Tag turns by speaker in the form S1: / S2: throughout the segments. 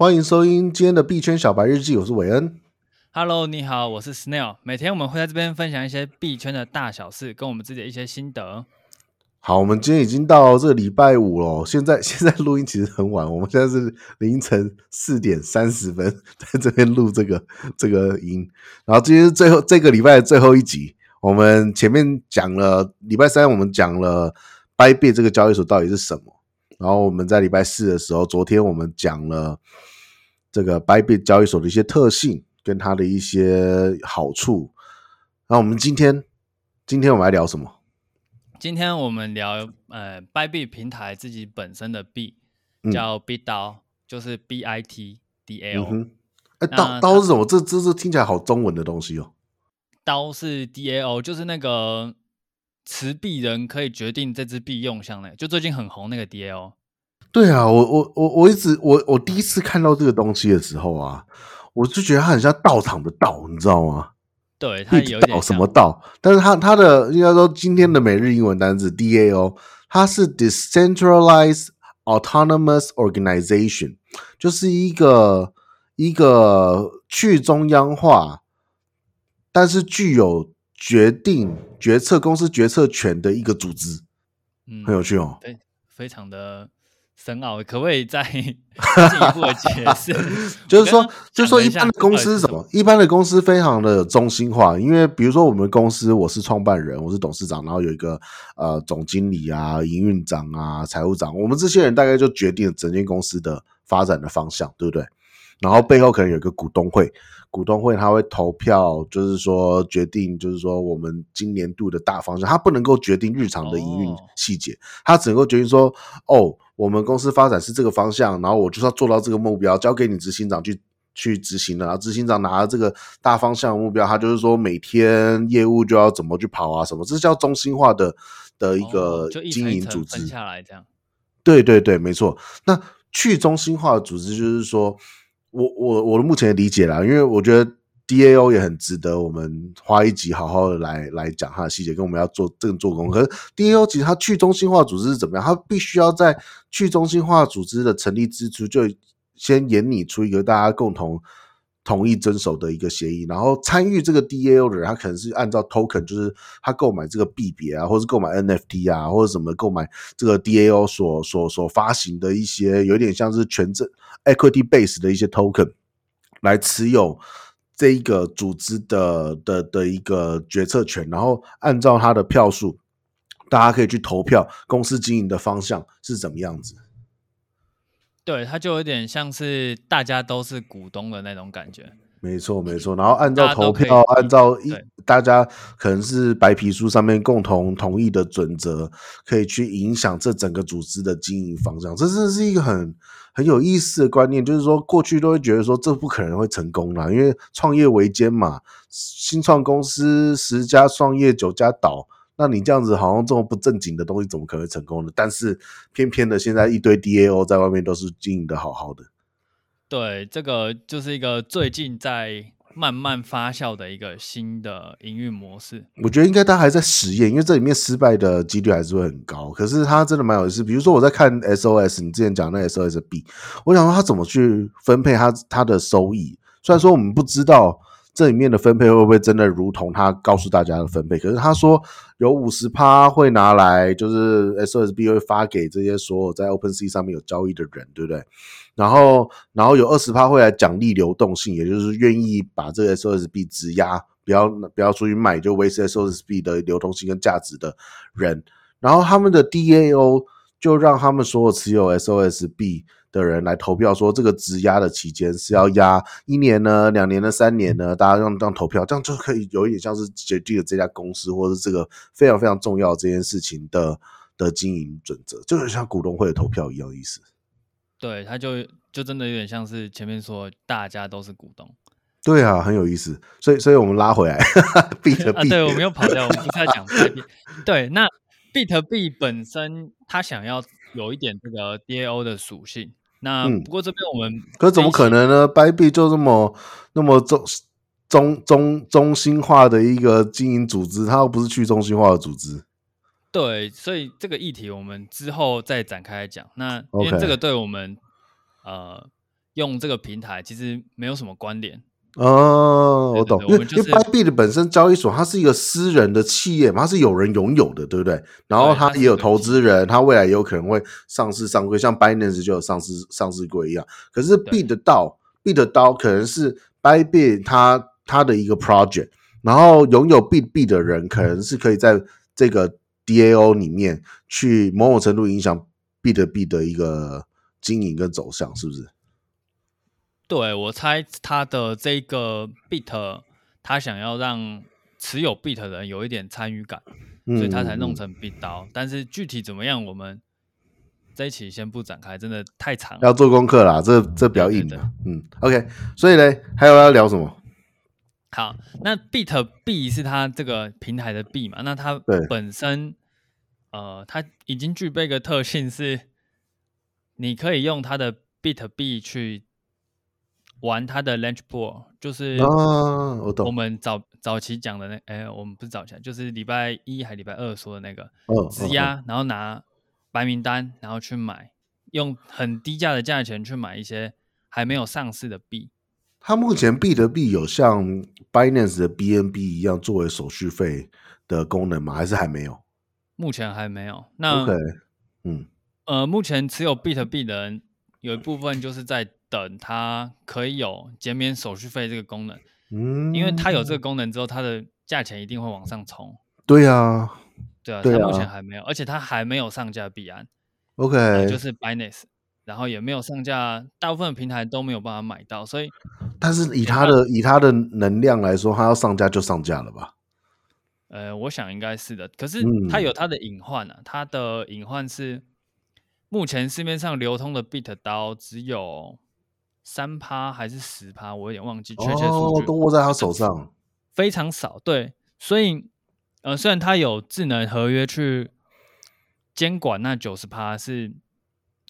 S1: 欢迎收听今天的币圈小白日记，我是韦恩。
S2: Hello，你好，我是 Snail。每天我们会在这边分享一些币圈的大小事，跟我们自己的一些心得。
S1: 好，我们今天已经到这个礼拜五了。现在 现在录音其实很晚，我们现在是凌晨四点三十分 在这边录这个这个音。然后今天是最后这个礼拜的最后一集。我们前面讲了礼拜三，我们讲了 Bybit 这个交易所到底是什么。然后我们在礼拜四的时候，昨天我们讲了。这个 Bybit 交易所的一些特性跟它的一些好处，那我们今天今天我们来聊什么？
S2: 今天我们聊呃 Bybit 平台自己本身的币叫 BitDAO，就是 B I T D A O。
S1: 哎，刀刀是什么？这这是听起来好中文的东西哦。
S2: 刀是 D A O，就是那个持币人可以决定这支币用向的，就最近很红那个 D A O。
S1: 对啊，我我我我一直我我第一次看到这个东西的时候啊，我就觉得它很像道场的道，你知道吗？
S2: 对，它有道
S1: 什么道，但是它它的应该说今天的每日英文单词 DAO，它是 Decentralized Autonomous Organization，就是一个一个去中央化，但是具有决定决策公司决策权的一个组织，嗯，很有趣哦，
S2: 对，非常的。深奥，可不可以再 进一步的解释？
S1: 就是说，就是说，一般的公司是什么？一般的公司非常的中心化，因为比如说我们公司，我是创办人，我是董事长，然后有一个呃总经理啊、营运长啊、财务长，我们这些人大概就决定了整间公司的发展的方向，对不对？然后背后可能有一个股东会。股东会他会投票，就是说决定，就是说我们今年度的大方向，他不能够决定日常的营运细节，他只能够决定说，哦，我们公司发展是这个方向，然后我就是要做到这个目标，交给你执行长去去执行了，然后执行长拿了这个大方向目标，他就是说每天业务就要怎么去跑啊，什么，这叫中心化的的一个经营组织。
S2: 下来这样，
S1: 对对对，没错。那去中心化的组织就是说。我我我的目前的理解啦，因为我觉得 DAO 也很值得我们花一集好好的来来讲它的细节，跟我们要做这个做工。可是 DAO 其实它去中心化组织是怎么样？它必须要在去中心化组织的成立之初就先演拟出一个大家共同。同意遵守的一个协议，然后参与这个 DAO 的人，他可能是按照 token，就是他购买这个币别啊，或者是购买 NFT 啊，或者什么购买这个 DAO 所所所发行的一些有点像是权证 equity base 的一些 token 来持有这一个组织的的的一个决策权，然后按照他的票数，大家可以去投票，公司经营的方向是怎么样子。
S2: 对，它就有点像是大家都是股东的那种感觉。
S1: 没错，没错。然后按照投票，按照一大家可能是白皮书上面共同同意的准则，可以去影响这整个组织的经营方向。这真的是一个很很有意思的观念，就是说过去都会觉得说这不可能会成功啦，因为创业维艰嘛，新创公司十家创业九家倒。那你这样子好像这么不正经的东西，怎么可能会成功呢？但是偏偏的，现在一堆 DAO 在外面都是经营的好好的。
S2: 对，这个就是一个最近在慢慢发酵的一个新的营运模式。
S1: 我觉得应该他还在实验，因为这里面失败的几率还是会很高。可是它真的蛮有意思，比如说我在看 SOS，你之前讲那 SOS B，，我想说它怎么去分配它它的收益？虽然说我们不知道。这里面的分配会不会真的如同他告诉大家的分配？可是他说有五十趴会拿来，就是 SOSB 会发给这些所有在 OpenSea 上面有交易的人，对不对？然后，然后有二十趴会来奖励流动性，也就是愿意把这个 SOSB 质押，不要不要出去卖，就维持 SOSB 的流动性跟价值的人。然后他们的 DAO 就让他们所有持有 SOSB。的人来投票，说这个质押的期间是要押一年呢、两年呢、三年呢？大家用这样投票，这样就可以有一点像是决定了这家公司或者是这个非常非常重要这件事情的的经营准则，就很像股东会的投票一样的意思。
S2: 对，他就就真的有点像是前面说大家都是股东。
S1: 对啊，很有意思。所以，所以我们拉回来，比特币。
S2: 对，我们又跑掉，我们不是在讲。对，那比特币本身，它想要有一点这个 DAO 的属性。那不过这边我们、嗯，
S1: 可是怎么可能呢？Bybit 就这么那么中中中中心化的一个经营组织，它又不是去中心化的组织。
S2: 对，所以这个议题我们之后再展开来讲。那因为这个对我们.呃用这个平台其实没有什么关联。
S1: 哦，我懂，
S2: 对对对，
S1: 因为 Bybit 的本身交易所它是一个私人的企业嘛，它是有人拥有的，对不对？然后它也有投资人，它未来也有可能会上市上柜，像 Binance 就有上市上市柜一样。可是 BitDAO，BitDAO 可能是 Bybit 它它的一个 project，然后拥有 BitBit 的人可能是可以在这个 DAO 里面去某种程度影响 BitBit 的一个经营跟走向，是不是？
S2: 对，我猜他的这个 Bit，他想要让持有 Bit 的人有一点参与感，嗯、所以他才弄成 BitDAO。但是具体怎么样，我们这一期先不展开，真的太长了，
S1: 要做功课啦。这这比较硬的，嗯，OK。所以呢，还有要聊什么？
S2: 好，那 Bit B 是它这个平台的 B 嘛？那它本身，呃，它已经具备一个特性是，你可以用它的 Bit B 去。玩他的 Launch Pool 就是我们早、啊、早期讲的那哎、欸，我们不是早期，就是礼拜一还礼拜二说的那个，质、哦、押、哦，然后拿白名单，然后去买，用很低价的价钱去买一些还没有上市的币。
S1: 它目前币的币有像 Binance 的 BNB 一样作为手续费的功能吗？还是还没有？目前还没有。那 OK，嗯，
S2: 呃，目前持有币的人有一部分就是在。等它可以有减免手续费这个功能，嗯，因为它有这个功能之后，它的价钱一定会往上冲。
S1: 对啊，
S2: 对啊，它目前还没有，而且它还没有上架币安
S1: ，OK，、
S2: 呃、就是 Binance，然后也没有上架，大部分平台都没有办法买到，所以，
S1: 但是以它的以它的能量来说，它要上架就上架了吧？
S2: 呃，我想应该是的，可是它有它的隐患啊，它的隐患是目前市面上流通的 BitDAO 只有。三趴还是十趴，我有点忘记确切数据。
S1: 哦，都握在他手上，
S2: 非常少。对，所以呃，虽然他有智能合约去监管那九十趴，是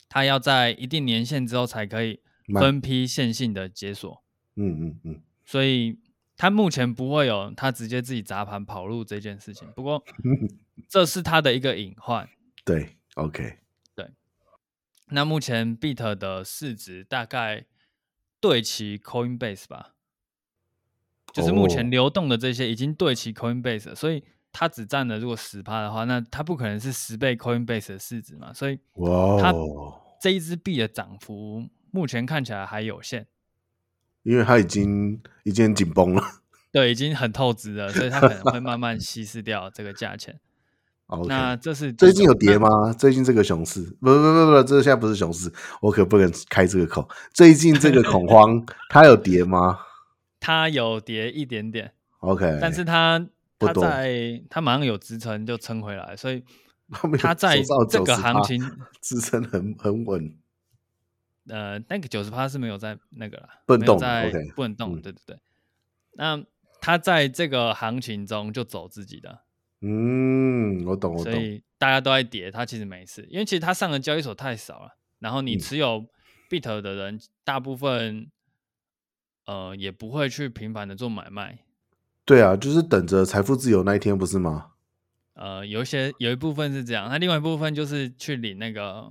S2: 他要在一定年限之后才可以分批线性的解锁。嗯嗯嗯。所以他目前不会有他直接自己砸盘跑路这件事情。不过 这是他的一个隐患。
S1: 对，OK，
S2: 对。那目前 Bit 的市值大概。对齐 Coinbase 吧，就是目前流动的这些已经对齐 Coinbase 了，所以它只占了如果十趴的话，那它不可能是十倍 Coinbase 的市值嘛，所以它这一支币的涨幅目前看起来还有限，
S1: 因为它已经已经紧绷了，
S2: 对，已经很透支了，所以它可能会慢慢稀释掉这个价钱。
S1: Okay.
S2: 那这是
S1: 最近有跌吗？最近这个熊市，不不不不，这现在不是熊市，我可不能开这个口。最近这个恐慌，它有跌吗？
S2: 它有跌一点点
S1: ，OK，
S2: 但是它它在它马上有支撑就撑回来，所以 它在这个行情
S1: 支撑很很稳。
S2: 呃，那个九十趴是没有在那个了，
S1: 不能动，
S2: 在不能动，对对对。那它在这个行情中就走自己的。
S1: 嗯，我懂，我懂。
S2: 所以大家都在跌，它其实没事，因为其实它上的交易所太少了。然后你持有 Bit 的人，大部分呃也不会去频繁的做买卖。
S1: 对啊，就是等着财富自由那一天，不是吗？
S2: 呃，有一些有一部分是这样，那另外一部分就是去领那个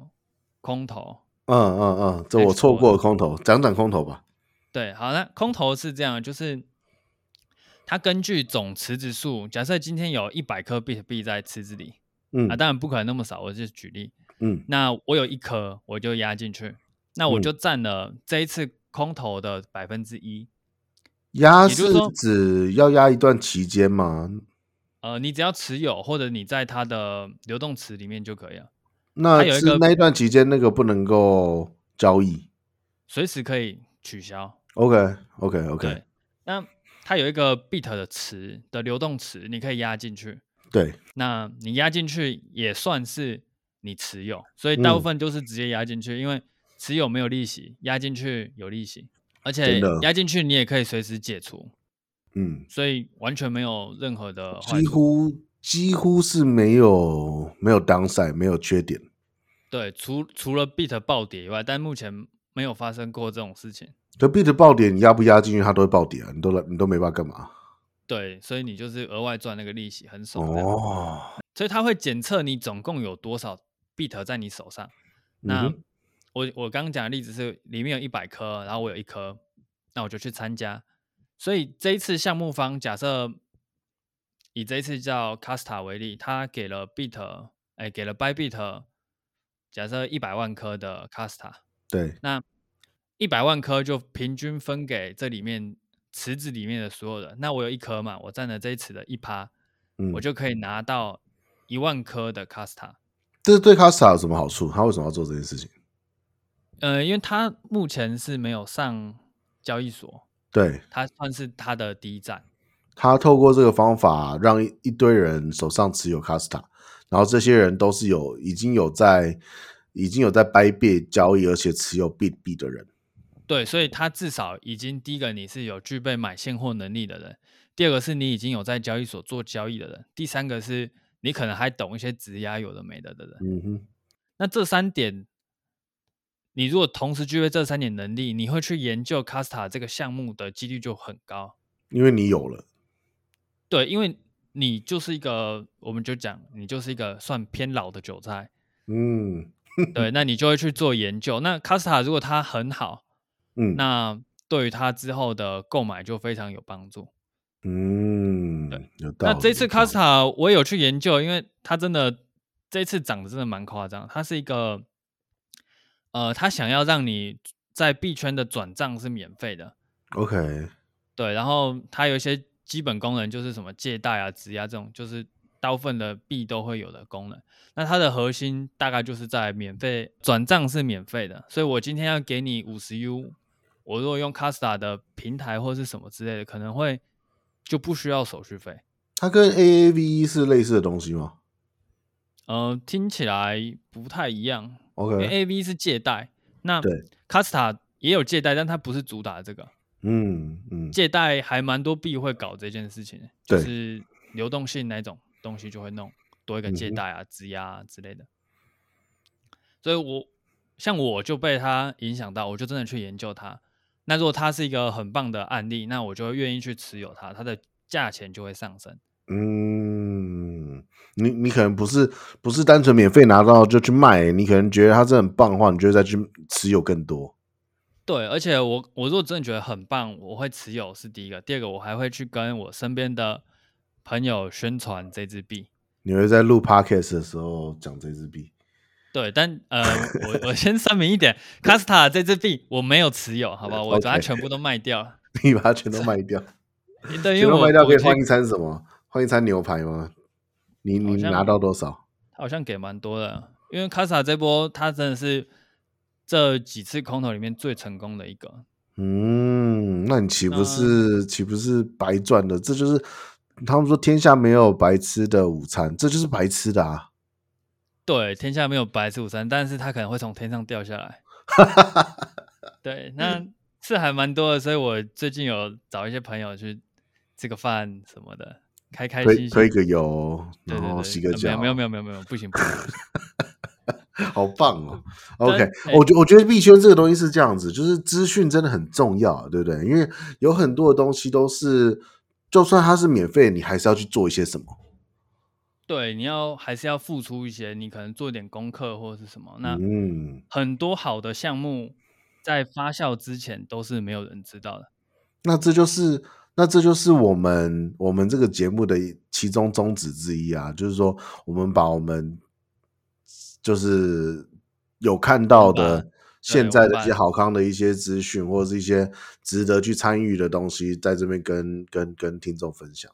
S2: 空头。
S1: 嗯嗯嗯，这我错过了空头，讲讲空头吧。
S2: 对，好，那空头是这样，就是。它根据总池子数，假设今天有一百颗比特币在池子里，嗯啊，当然不可能那么少，我就举例，嗯，那我有一颗，我就压进去，那我就占了这一次空头的百分之一。
S1: 压是指要压一段期间吗？
S2: 呃，你只要持有，或者你在它的流动池里面就可以了。
S1: 那有一个那一段期间，那个不能够交易，
S2: 随时可以取消。
S1: OK，OK，OK。
S2: 那。它有一个 Bit 的词的流动词，你可以压进去。
S1: 对，
S2: 那你压进去也算是你持有，所以大部分都是直接压进去，嗯，因为持有没有利息，压进去有利息，而且压进去你也可以随时解除。嗯，所以完全没有任何的，
S1: 几乎几乎是没有没有 downside，没有缺点。
S2: 对，除除了 Bit 暴跌以外，但目前没有发生过这种事情。
S1: 就 Bit 暴跌，你压不压进去，它都会暴跌啊！你都你都没办法干嘛？
S2: 对，所以你就是额外赚那个利息，很爽哦。所以它会检测你总共有多少 Bit 在你手上。那我我刚刚讲的例子是里面有一百颗，然后我有一颗，那我就去参加。所以这一次项目方假设以这一次叫 Casta 为例，他给了 Bit，哎，给了 Bybit，假设一百万颗的 Casta
S1: 对，
S2: 那一百万颗就平均分给这里面池子里面的所有人。那我有一颗嘛，我占了这一池的一趴，嗯，我就可以拿到一万颗的 Kasta。
S1: 这对 Kasta 有什么好处？他为什么要做这件事情？
S2: 呃，因为他目前是没有上交易所，
S1: 对，
S2: 他算是他的第一站。
S1: 他透过这个方法，让一一堆人手上持有 Kasta，然后这些人都是有已经有在已经有在 Bybit 交易，而且持有 Bit 币的人。
S2: 对，所以他至少已经第一个你是有具备买现货能力的人，第二个是你已经有在交易所做交易的人，第三个是你可能还懂一些质押有的没的的人。
S1: 嗯哼，
S2: 那这三点。你如果同时具备这三点能力，你会去研究 Casta 这个项目的几率就很高，
S1: 因为你有了。
S2: 对，因为你就是一个，我们就讲你就是一个算偏老的韭菜。
S1: 嗯，
S2: 对，那你就会去做研究。那 Casta 如果它很好，嗯，那对于他之后的购买就非常有帮助。
S1: 嗯，
S2: 对，那这次 Kasta 我有去研究，因为它真的这次涨得真的蛮夸张，它是一个。呃，它想要让你在币圈的转账是免费的
S1: ，OK，
S2: 对，然后它有一些基本功能，就是什么借贷啊、质押这种，就是大部分的币都会有的功能。那它的核心大概就是在免费转账是免费的，所以我今天要给你五十 U，我如果用 Casta 的平台或是什么之类的，可能会就不需要手续费。
S1: 它跟 AAVE 是类似的东西吗？
S2: 呃，听起来不太一样。为 A V 是借贷，那 Casta 也有借贷，但它不是主打这个。
S1: 嗯嗯，
S2: 借贷还蛮多币会搞这件事情，就是流动性那种东西就会弄多一个借贷啊、质押啊之类的。所以我像我就被它影响到，我就真的去研究它。那如果它是一个很棒的案例，那我就会愿意去持有它，它的价钱就会上升。
S1: 嗯。你你可能不是不是单纯免费拿到就去卖，你可能觉得它真的很棒的话，你就会再去持有更多。
S2: 对，而且我我如果真的觉得很棒，我会持有是第一个，第二个我还会去跟我身边的朋友宣传这支币。
S1: 你会在录 podcast 的时候讲这支币？
S2: 对，但呃，我我先声明一点，Kasta 这支币我没有持有，好不好？我把它全部都卖掉了。
S1: 你把它全都卖掉？
S2: 对，因为我
S1: 卖掉可以换一餐什么？换一餐牛排吗？你你拿到多少？
S2: 他好像给蛮多的，因为卡萨这波它真的是这几次空投里面最成功的一个。
S1: 嗯，那你岂不是岂不是白赚的？这就是他们说天下没有白吃的午餐，这就是白吃的啊。
S2: 对，天下没有白吃午餐，但是他可能会从天上掉下来。对，那是还蛮多的，所以我最近有找一些朋友去吃个饭什么的。开开心心
S1: 推个油，然后洗个脚。
S2: 没有没有没有没有，不行不行，
S1: 好棒哦！OK，我觉我觉得币圈这个东西是这样子，就是资讯真的很重要，对不对？因为有很多的东西都是，就算它是免费，你还是要去做一些什么。
S2: 对，你要还是要付出一些，你可能做点功课或者是什么。那嗯，很多好的项目在发酵之前都是没有人知道的。
S1: 那这就是。那这就是我们我们这个节目的其中宗旨之一啊，就是说我们把我们就是有看到的现在的一些好康的一些资讯，或者是一些值得去参与的东西，在这边跟跟跟听众分享。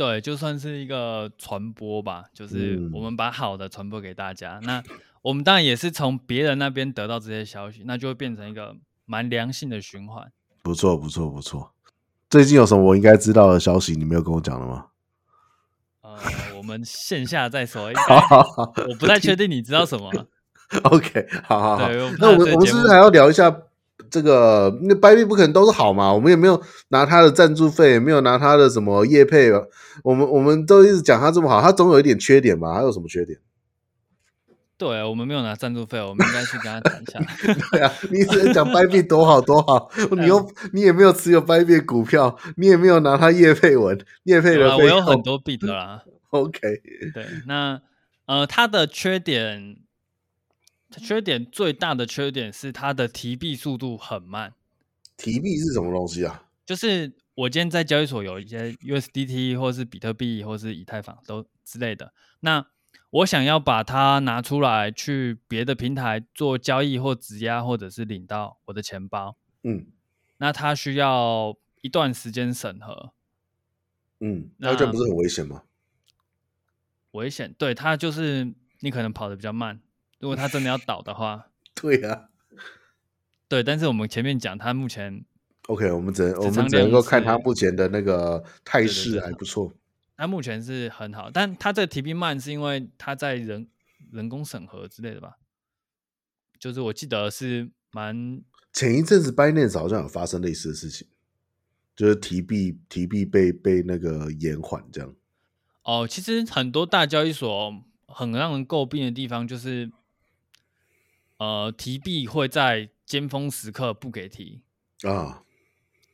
S2: 对，就算是一个传播吧，就是我们把好的传播给大家。嗯、那我们当然也是从别人那边得到这些消息，那就会变成一个蛮良性的循环。
S1: 不错，不错，不错。最近有什么我应该知道的消息？你没有跟我讲了吗？
S2: 呃，我们线下再说。好好好，我不太确定你知道什么。
S1: OK，好好好。那我们我们是不是还要聊一下这个？那 Bybit 不可能都是好嘛？我们也没有拿他的赞助费，也没有拿他的什么业配。我们我们都一直讲他这么好，他总有一点缺点吧？他有什么缺点？
S2: 对，我们没有拿赞助费，我们应该去跟他谈一下。
S1: 对啊，你一直讲 Bybit 多好多好，你又你也没有持有 Bybit 股票，你也没有拿他业配文，业配的啊。
S2: 我有很多币的啦。
S1: OK，
S2: 对，那呃，他的缺点缺点最大的缺点是它的提币速度很慢。
S1: 提币是什么东西啊？
S2: 就是我今天在交易所有一些 USDT 或是比特币或是以太坊都之类的，那我想要把它拿出来去别的平台做交易或质押，或者是领到我的钱包，
S1: 嗯，
S2: 那它需要一段时间审核，
S1: 嗯，那这不是很危险吗？
S2: 危险，对，它就是你可能跑得比较慢。如果他真的要倒的话，
S1: 对呀、啊，
S2: 对。但是我们前面讲，他目前
S1: OK，我们只能我们只能够看他目前的那个态势还不错。
S2: 它目前是很好，但他这个提币慢是因为他在人人工审核之类的吧？就是我记得是蛮
S1: 前一阵子 Binance 好像有发生类似的事情，就是提币提币被被那个延缓这样。
S2: 哦，其实很多大交易所很让人诟病的地方就是。呃，提币会在尖峰时刻不给提
S1: 啊。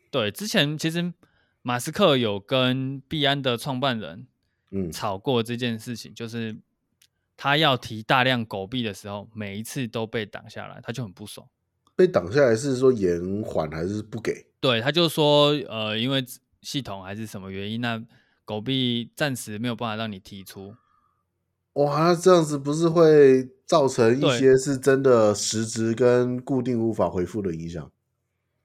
S2: 对，之前其实马斯克有跟币安的创办人嗯吵过这件事情，嗯，就是他要提大量狗币的时候，每一次都被挡下来，他就很不爽。
S1: 被挡下来是说延缓还是不给？
S2: 对，他就说呃，因为系统还是什么原因，那狗币暂时没有办法让你提出。
S1: 哇，那这样子不是会造成一些是真的实质跟固定无法回复的影响？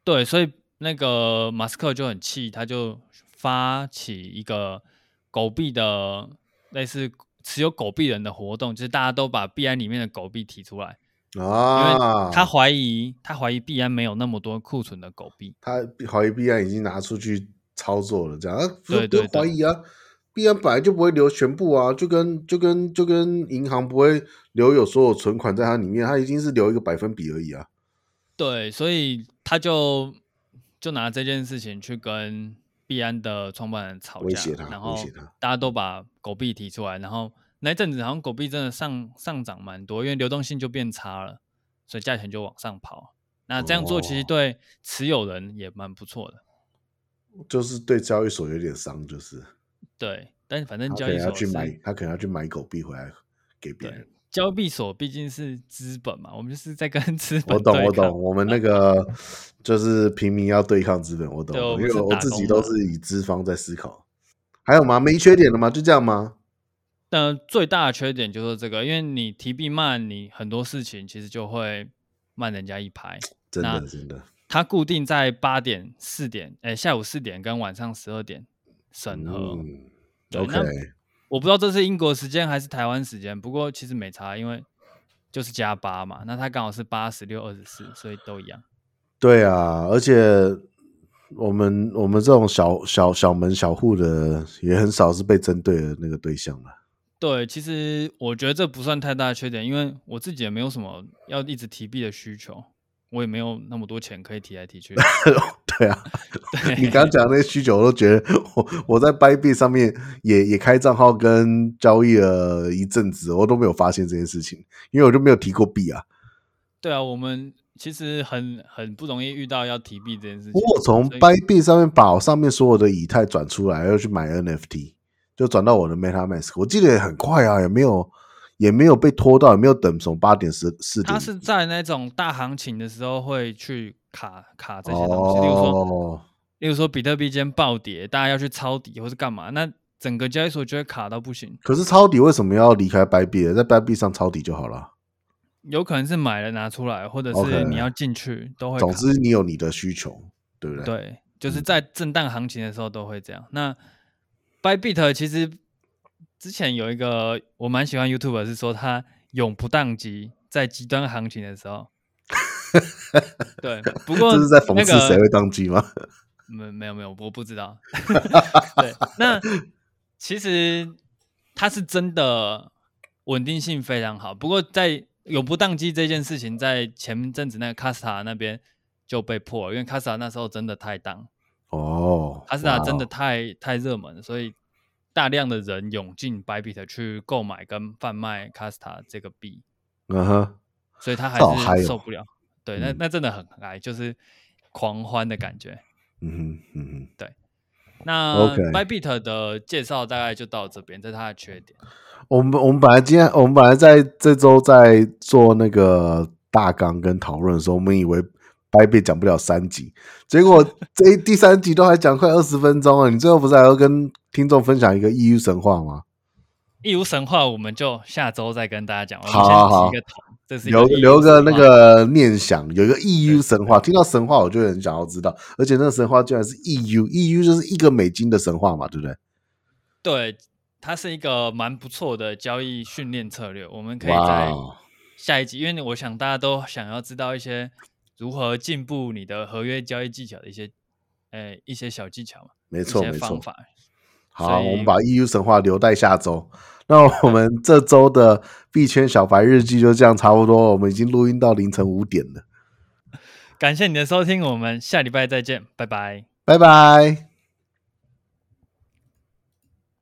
S2: 对，所以那个马斯克就很气，他就发起一个狗币的类似持有狗币人的活动，就是大家都把币安里面的狗币提出来啊，因为他怀疑他怀疑币安没有那么多库存的狗币，
S1: 他怀疑币安已经拿出去操作了，这样啊，对对，怀疑啊。币安本来就不会留全部啊，就跟就跟就跟银行不会留有所有存款在它里面，它已经是留一个百分比而已啊。
S2: 对，所以他就就拿这件事情去跟币安的创办人吵架，然后大家都把狗币提出来，然后那阵子好像狗币真的上上涨蛮多，因为流动性就变差了，所以价钱就往上跑。那这样做其实对持有人也蛮不错的，
S1: 哦，就是对交易所有点伤，就是。
S2: 对，但是反正交易所
S1: 要去买，他可能要去买狗币回来给别人。
S2: 交易所毕竟是资本嘛，我们就是在跟 资本。
S1: 我懂，我懂，我们那个就是平民要对抗资本，我懂。因为我自己都是以资方在思考。还有吗？没缺点了吗？就这样吗？
S2: 但最大的缺点就是这个，因为你提币慢，你很多事情其实就会慢人家一拍。
S1: 真的，真的。
S2: 它固定在八点、四点，哎，下午四点跟晚上十二点。审核、嗯、，OK，我不知道这是英国时间还是台湾时间，不过其实没差，因为就是加八嘛，那它刚好是八十六二十四，所以都一样。
S1: 对啊，而且我们我们这种小小小门小户的也很少是被针对的那个对象了。
S2: 对，其实我觉得这不算太大的缺点，因为我自己也没有什么要一直提币的需求。我也没有那么多钱可以提来提去。
S1: 对啊，对你刚讲的那些需求，我都觉得我我在 Bybit 上面也也开账号跟交易了一阵子，我都没有发现这件事情，因为我就没有提过币啊。
S2: 对啊，我们其实很很不容易遇到要提币这件事情。
S1: 我从 Bybit 上面把我上面所有的以太转出来，要去买 NFT，就转到我的 MetaMask。我记得也很快啊，也没有。也没有被拖到，也没有等从八点十四点。他
S2: 是在那种大行情的时候会去卡卡这些东西，哦、例如说，例如说比特币今天暴跌，大家要去抄底或是干嘛，那整个交易所就会卡到不行。
S1: 可是抄底为什么要离开 Bybit？在 Bybit 上抄底就好了。
S2: 有可能是买了拿出来，或者是你要进去、okay. 都会。
S1: 总之你有你的需求，对不对？
S2: 对，就是在震荡行情的时候都会这样。嗯、那 Bybit 其实。之前有一个我蛮喜欢 YouTuber 是说他永不宕机，在极端行情的时候。对，不过、那个、
S1: 这是在讽刺谁会宕机吗？
S2: 没没有没有，我不知道。对，那其实他是真的稳定性非常好。不过在永不宕机这件事情，在前阵子那个卡斯塔那边就被破了，因为卡斯塔那时候真的太当哦卡斯塔真的太太热门了，所以。大量的人涌进 Bybit 去购买跟贩卖 Kasta 这个币，
S1: 嗯哼，
S2: 所以他还是受不了。对，那那真的很嗨，就是狂欢的感觉。
S1: 嗯哼，嗯哼，
S2: 对。那 Bybit 的介绍大概就到这边，这是它的缺点。
S1: 我们我们本来今天我们本来在这周在做那个大纲跟讨论的时候，我们以为 Bybit 讲不了三集，结果 这第三集都还讲快二十分钟了。你最后不是还要跟听众分享一个 EU 神话吗
S2: ？EU 神话我们就下周再跟大家讲。
S1: 好好好。留留个那个念想，有一个 EU 神话，听到神话我就很想要知道，而且那个神话居然是 EU，EU 就是一个美金的神话嘛，对不对？
S2: 对，它是一个蛮不错的交易训练策略，我们可以在下一集，因为我想大家都想要知道一些如何进步你的合约交易技巧的一些，呃，一些小技巧嘛，
S1: 没错，
S2: 没错。
S1: 好，我们把 EU 神话留待下周。那我们 这周的币圈小白日记就这样差不多，我们已经录音到凌晨五点了。
S2: 感谢你的收听，我们下礼拜再见，拜拜，
S1: 拜拜。